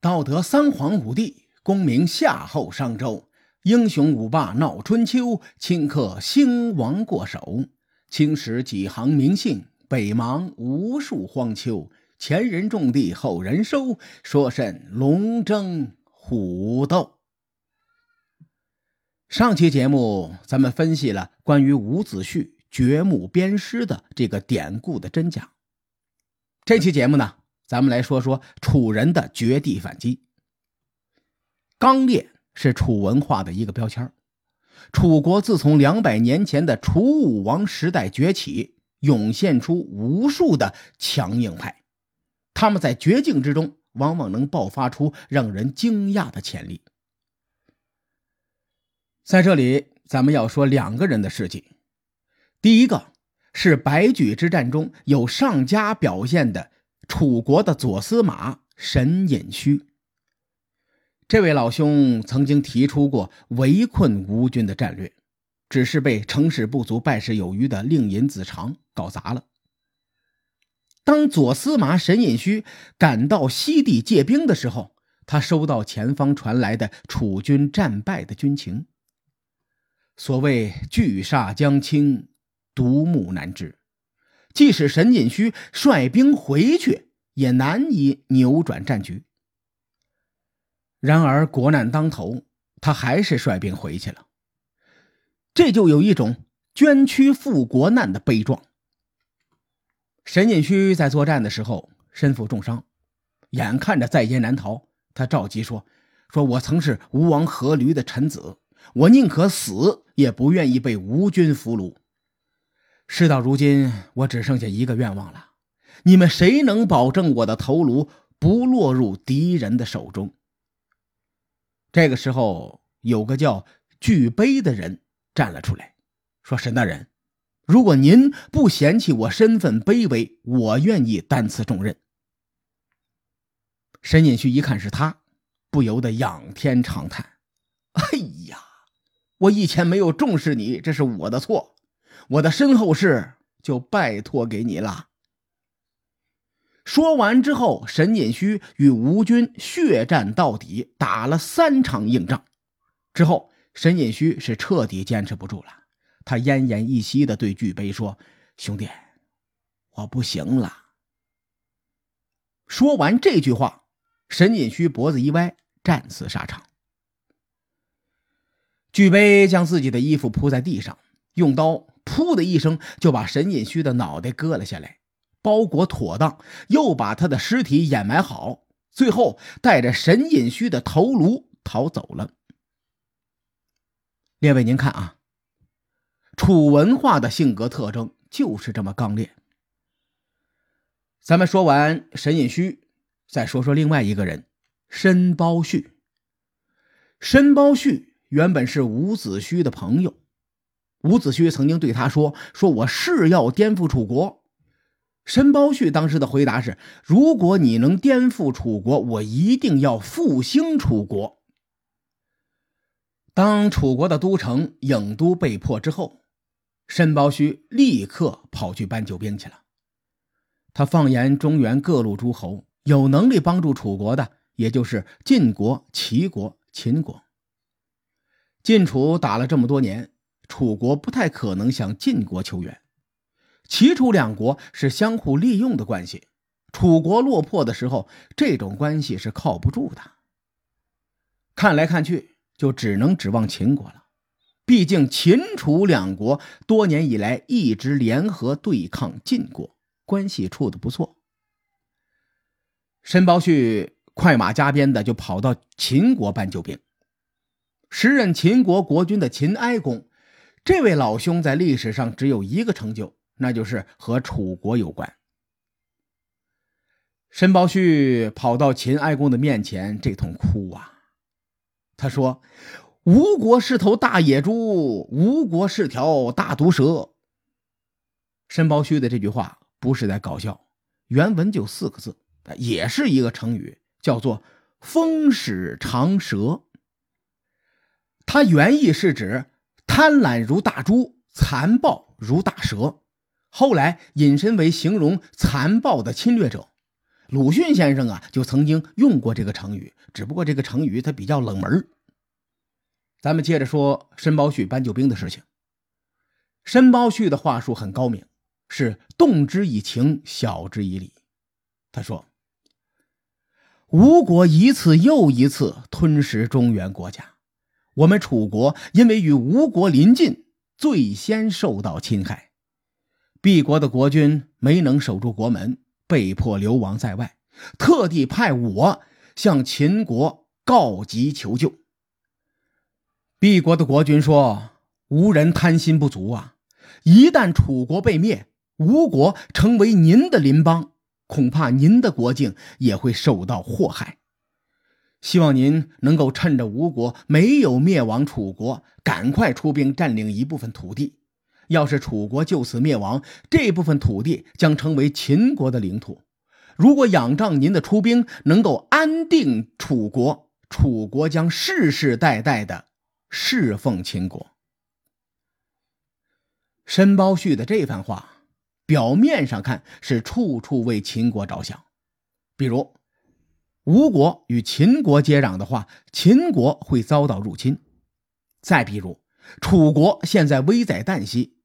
道德三皇五帝，功名夏后商周，英雄五霸闹春秋，顷刻兴亡过手。青史几行名姓，北邙无数荒丘。前人种地，后人收，说甚龙争虎斗？上期节目咱们分析了关于伍子胥掘墓鞭尸的这个典故的真假。这期节目呢？咱们来说说楚人的绝地反击。刚烈是楚文化的一个标签楚国自从两百年前的楚武王时代崛起，涌现出无数的强硬派，他们在绝境之中，往往能爆发出让人惊讶的潜力。在这里，咱们要说两个人的事迹。第一个是白举之战中有上佳表现的。楚国的左司马沈尹须，这位老兄曾经提出过围困吴军的战略，只是被成事不足败事有余的令尹子长搞砸了。当左司马沈尹须赶到西地借兵的时候，他收到前方传来的楚军战败的军情。所谓聚煞将倾，独木难支。即使沈锦虚率兵回去，也难以扭转战局。然而国难当头，他还是率兵回去了。这就有一种捐躯赴国难的悲壮。沈锦虚在作战的时候身负重伤，眼看着在劫难逃，他召集说：“说我曾是吴王阖闾的臣子，我宁可死，也不愿意被吴军俘虏。”事到如今，我只剩下一个愿望了：你们谁能保证我的头颅不落入敌人的手中？这个时候，有个叫巨碑的人站了出来，说：“沈大人，如果您不嫌弃我身份卑微，我愿意担此重任。”沈尹旭一看是他，不由得仰天长叹：“哎呀，我以前没有重视你，这是我的错。”我的身后事就拜托给你了。说完之后，沈尹须与吴军血战到底，打了三场硬仗。之后，沈尹须是彻底坚持不住了，他奄奄一息的对巨碑说：“兄弟，我不行了。”说完这句话，沈尹须脖子一歪，战死沙场。巨碑将自己的衣服铺在地上，用刀。噗的一声，就把沈尹虚的脑袋割了下来，包裹妥当，又把他的尸体掩埋好，最后带着沈尹虚的头颅逃走了。列位，您看啊，楚文化的性格特征就是这么刚烈。咱们说完沈尹虚，再说说另外一个人申包胥。申包胥原本是伍子胥的朋友。伍子胥曾经对他说：“说我誓要颠覆楚国。”申包胥当时的回答是：“如果你能颠覆楚国，我一定要复兴楚国。”当楚国的都城郢都被破之后，申包胥立刻跑去搬救兵去了。他放言中原各路诸侯，有能力帮助楚国的，也就是晋国、齐国、秦国。晋楚打了这么多年。楚国不太可能向晋国求援，齐楚两国是相互利用的关系。楚国落魄的时候，这种关系是靠不住的。看来看去，就只能指望秦国了。毕竟秦楚两国多年以来一直联合对抗晋国，关系处的不错。申包胥快马加鞭的就跑到秦国搬救兵。时任秦国国君的秦哀公。这位老兄在历史上只有一个成就，那就是和楚国有关。申包胥跑到秦哀公的面前，这通哭啊！他说：“吴国是头大野猪，吴国是条大毒蛇。”申包胥的这句话不是在搞笑，原文就四个字，也是一个成语，叫做“风使长蛇”。它原意是指。贪婪如大猪，残暴如大蛇，后来引申为形容残暴的侵略者。鲁迅先生啊就曾经用过这个成语，只不过这个成语它比较冷门。咱们接着说申包胥搬救兵的事情。申包胥的话术很高明，是动之以情，晓之以理。他说：“吴国一次又一次吞食中原国家，我们楚国因为与吴国邻近，最先受到侵害。敝国的国君没能守住国门，被迫流亡在外，特地派我向秦国告急求救。”敝国的国君说：“吴人贪心不足啊！一旦楚国被灭，吴国成为您的邻邦，恐怕您的国境也会受到祸害。希望您能够趁着吴国没有灭亡楚国，赶快出兵占领一部分土地。要是楚国就此灭亡，这部分土地将成为秦国的领土。如果仰仗您的出兵能够安定楚国，楚国将世世代代的。”侍奉秦国，申包胥的这番话，表面上看是处处为秦国着想。比如，吴国与秦国接壤的话，秦国会遭到入侵；再比如，楚国现在危在旦夕，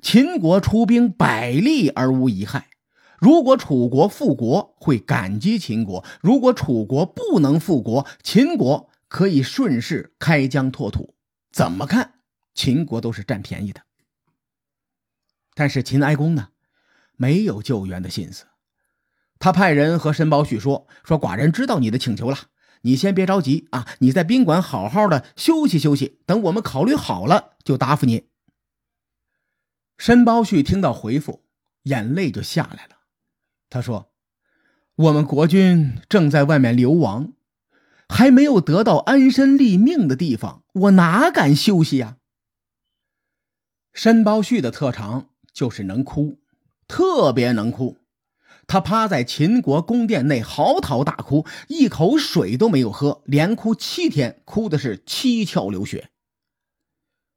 秦国出兵百利而无一害。如果楚国复国，会感激秦国；如果楚国不能复国，秦国。可以顺势开疆拓土，怎么看秦国都是占便宜的。但是秦哀公呢，没有救援的心思，他派人和申包胥说：“说寡人知道你的请求了，你先别着急啊，你在宾馆好好的休息休息，等我们考虑好了就答复你。”申包胥听到回复，眼泪就下来了。他说：“我们国君正在外面流亡。”还没有得到安身立命的地方，我哪敢休息呀？申包胥的特长就是能哭，特别能哭。他趴在秦国宫殿内嚎啕大哭，一口水都没有喝，连哭七天，哭的是七窍流血。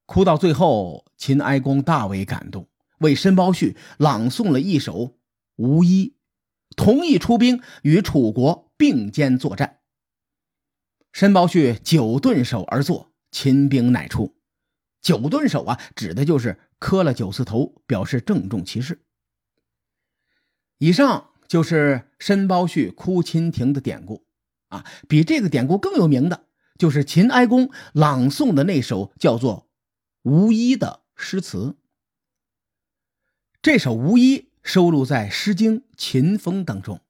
哭到最后，秦哀公大为感动，为申包胥朗诵了一首《无衣》，同意出兵与楚国并肩作战。申包胥九顿首而坐，秦兵乃出。九顿首啊，指的就是磕了九次头，表示郑重其事。以上就是申包胥哭秦庭的典故啊。比这个典故更有名的，就是秦哀公朗诵的那首叫做《无衣》的诗词。这首《无衣》收录在《诗经·秦风》当中，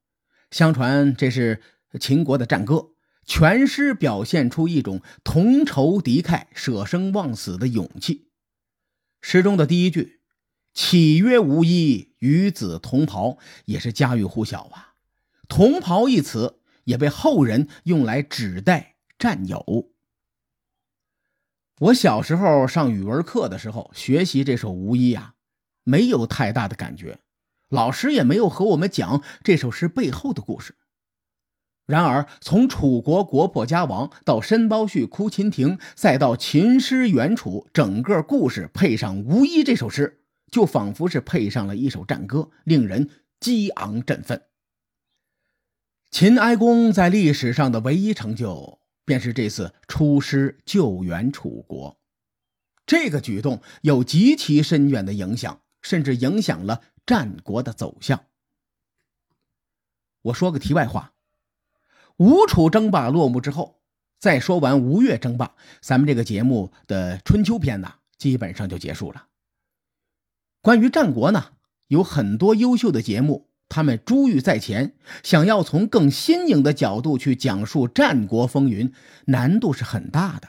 相传这是秦国的战歌。全诗表现出一种同仇敌忾、舍生忘死的勇气。诗中的第一句“岂曰无衣，与子同袍”也是家喻户晓啊。同袍一词也被后人用来指代战友。我小时候上语文课的时候学习这首《无衣》啊，没有太大的感觉，老师也没有和我们讲这首诗背后的故事。然而，从楚国国破家亡到申包胥哭秦庭，再到秦师援楚，整个故事配上《无衣》这首诗，就仿佛是配上了一首战歌，令人激昂振奋。秦哀公在历史上的唯一成就，便是这次出师救援楚国。这个举动有极其深远的影响，甚至影响了战国的走向。我说个题外话。吴楚争霸落幕之后，再说完吴越争霸，咱们这个节目的春秋篇呢，基本上就结束了。关于战国呢，有很多优秀的节目，他们珠玉在前，想要从更新颖的角度去讲述战国风云，难度是很大的。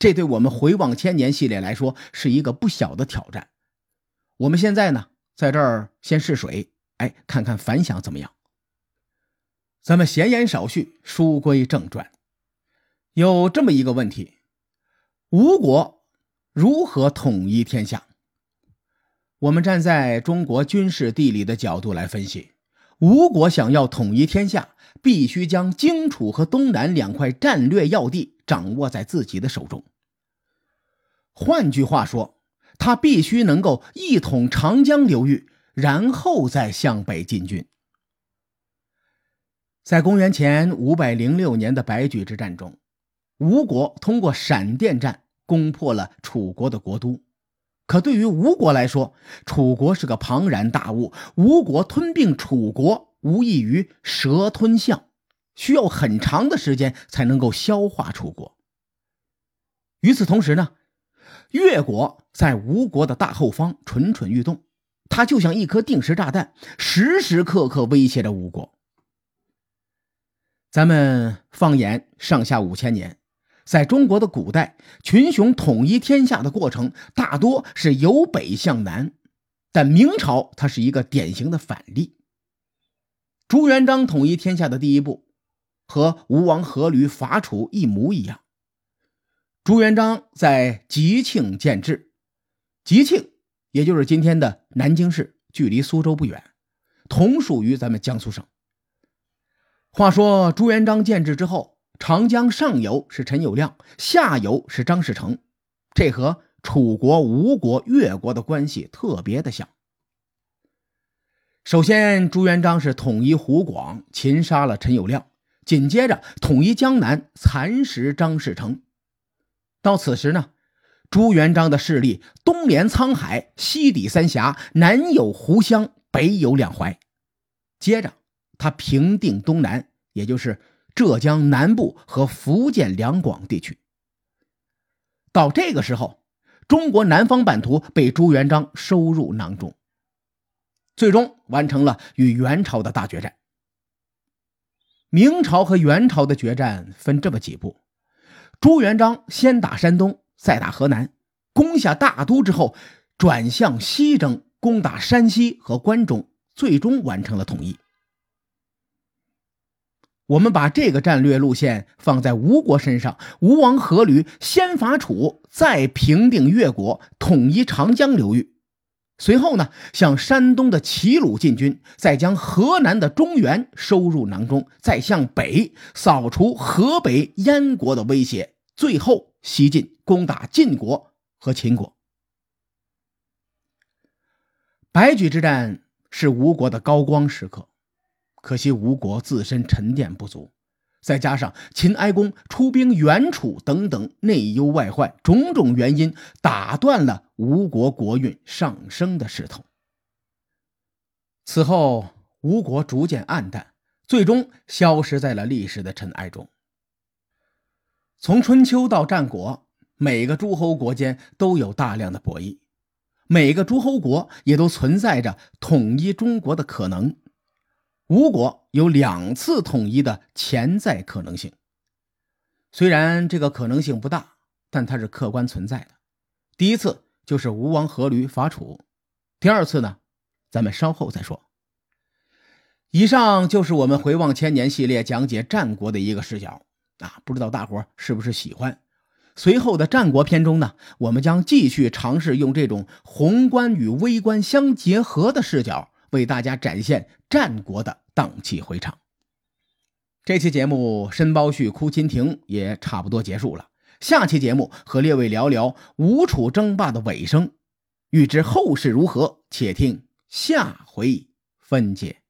这对我们回望千年系列来说，是一个不小的挑战。我们现在呢，在这儿先试水，哎，看看反响怎么样。咱们闲言少叙，书归正传。有这么一个问题：吴国如何统一天下？我们站在中国军事地理的角度来分析，吴国想要统一天下，必须将荆楚和东南两块战略要地掌握在自己的手中。换句话说，他必须能够一统长江流域，然后再向北进军。在公元前五百零六年的白举之战中，吴国通过闪电战攻破了楚国的国都。可对于吴国来说，楚国是个庞然大物，吴国吞并楚国无异于蛇吞象，需要很长的时间才能够消化楚国。与此同时呢，越国在吴国的大后方蠢蠢欲动，它就像一颗定时炸弹，时时刻刻威胁着吴国。咱们放眼上下五千年，在中国的古代，群雄统一天下的过程大多是由北向南，但明朝它是一个典型的反例。朱元璋统一天下的第一步，和吴王阖闾伐楚一模一样。朱元璋在吉庆建制，吉庆也就是今天的南京市，距离苏州不远，同属于咱们江苏省。话说朱元璋建制之后，长江上游是陈友谅，下游是张士诚，这和楚国、吴国、越国的关系特别的像。首先，朱元璋是统一湖广，擒杀了陈友谅，紧接着统一江南，蚕食张士诚。到此时呢，朱元璋的势力东连沧海，西抵三峡，南有湖湘，北有两淮。接着。他平定东南，也就是浙江南部和福建两广地区。到这个时候，中国南方版图被朱元璋收入囊中，最终完成了与元朝的大决战。明朝和元朝的决战分这么几步：朱元璋先打山东，再打河南，攻下大都之后，转向西征，攻打山西和关中，最终完成了统一。我们把这个战略路线放在吴国身上，吴王阖闾先伐楚，再平定越国，统一长江流域，随后呢，向山东的齐鲁进军，再将河南的中原收入囊中，再向北扫除河北燕国的威胁，最后西进攻打晋国和秦国。白举之战是吴国的高光时刻。可惜吴国自身沉淀不足，再加上秦哀公出兵援楚等等内忧外患，种种原因打断了吴国国运上升的势头。此后，吴国逐渐暗淡，最终消失在了历史的尘埃中。从春秋到战国，每个诸侯国间都有大量的博弈，每个诸侯国也都存在着统一中国的可能。吴国有两次统一的潜在可能性，虽然这个可能性不大，但它是客观存在的。第一次就是吴王阖闾伐楚，第二次呢，咱们稍后再说。以上就是我们回望千年系列讲解战国的一个视角啊，不知道大伙是不是喜欢？随后的战国篇中呢，我们将继续尝试用这种宏观与微观相结合的视角。为大家展现战国的荡气回肠。这期节目《申包胥哭秦庭》也差不多结束了。下期节目和列位聊聊吴楚争霸的尾声，欲知后事如何，且听下回分解。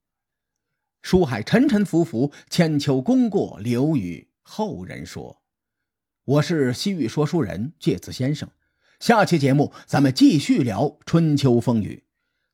书海沉沉浮浮，千秋功过留与后人说。我是西域说书人介子先生。下期节目咱们继续聊春秋风雨。